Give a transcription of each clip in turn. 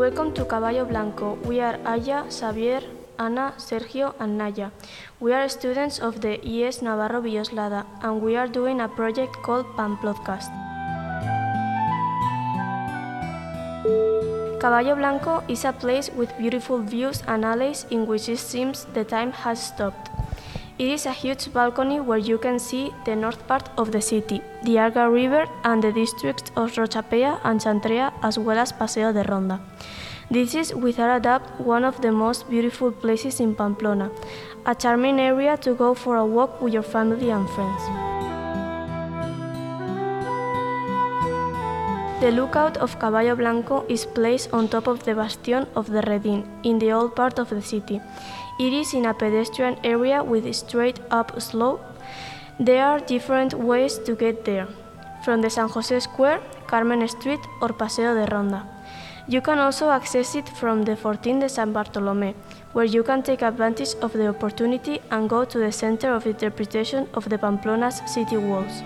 Welcome to Caballo Blanco. We are Aya, Xavier, Ana, Sergio, and Naya. We are students of the ES Navarro Villoslada, and we are doing a project called Pamplodcast. Caballo Blanco is a place with beautiful views and alleys in which it seems the time has stopped. It is a huge balcony where you can see the north part of the city, the Arga River, and the districts of Rochapea and Chantrea, as well as Paseo de Ronda. This is, without a doubt, one of the most beautiful places in Pamplona, a charming area to go for a walk with your family and friends. The lookout of Caballo Blanco is placed on top of the bastion of the Redín, in the old part of the city. It is in a pedestrian area with a straight up slope. There are different ways to get there, from the San Jose Square, Carmen Street, or Paseo de Ronda. You can also access it from the Fortín de San Bartolomé, where you can take advantage of the opportunity and go to the center of interpretation of the Pamplona's city walls.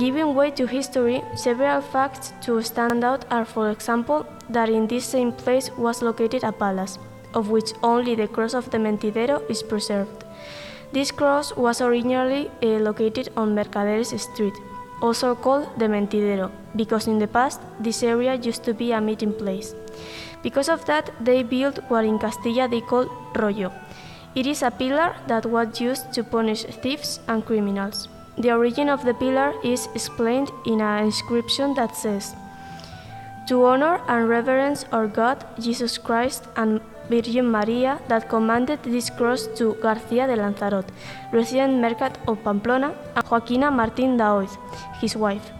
Giving way to history, several facts to stand out are, for example, that in this same place was located a palace, of which only the cross of the Mentidero is preserved. This cross was originally uh, located on Mercaderes Street, also called the Mentidero, because in the past this area used to be a meeting place. Because of that, they built what in Castilla they call rollo. It is a pillar that was used to punish thieves and criminals. The origin of the pillar is explained in an inscription that says, To honor and reverence our God, Jesus Christ, and Virgin Maria, that commanded this cross to García de Lanzarot, resident mercat of Pamplona, and Joaquina Martín Daoiz, his wife,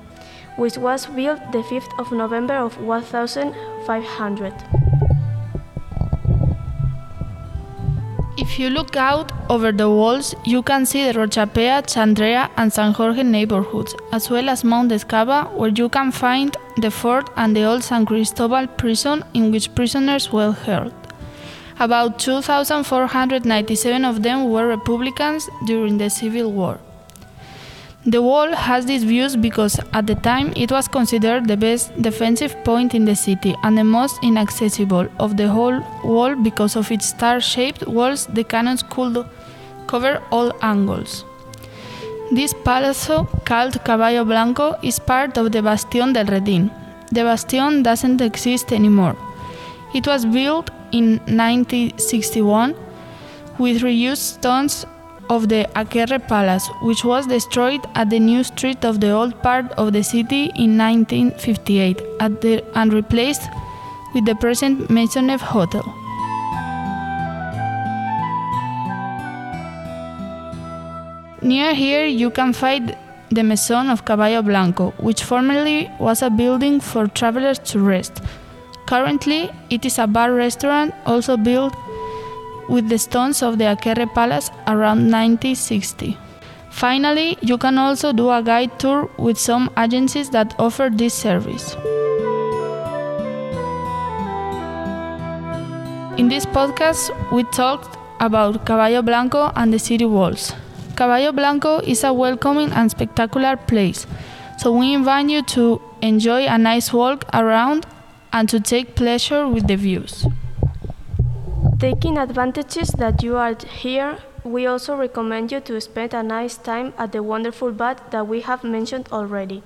which was built the 5th of November of 1500. If you look out over the walls, you can see the Rochapea, Chantrea, and San Jorge neighborhoods, as well as Mount Ezcaba, where you can find the fort and the old San Cristobal prison in which prisoners were held. About 2,497 of them were Republicans during the Civil War. The wall has these views because at the time it was considered the best defensive point in the city and the most inaccessible of the whole wall because of its star-shaped walls the cannons could cover all angles. This palazzo, called Caballo Blanco, is part of the Bastion del Redín. The bastion doesn't exist anymore. It was built in 1961 with reused stones of the Akerre Palace, which was destroyed at the new street of the old part of the city in 1958 the, and replaced with the present Maisonnave Hotel. Near here you can find the Mesón of Caballo Blanco, which formerly was a building for travelers to rest. Currently, it is a bar restaurant also built with the stones of the Akerre Palace around 1960. Finally, you can also do a guide tour with some agencies that offer this service. In this podcast, we talked about Caballo Blanco and the city walls. Caballo Blanco is a welcoming and spectacular place, so we invite you to enjoy a nice walk around and to take pleasure with the views. Taking advantages that you are here, we also recommend you to spend a nice time at the wonderful bath that we have mentioned already.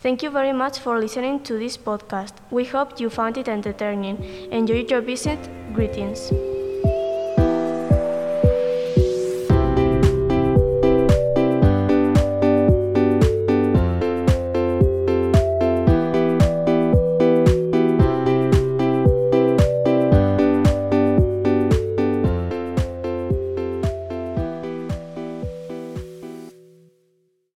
Thank you very much for listening to this podcast. We hope you found it entertaining. Enjoy your visit. Greetings.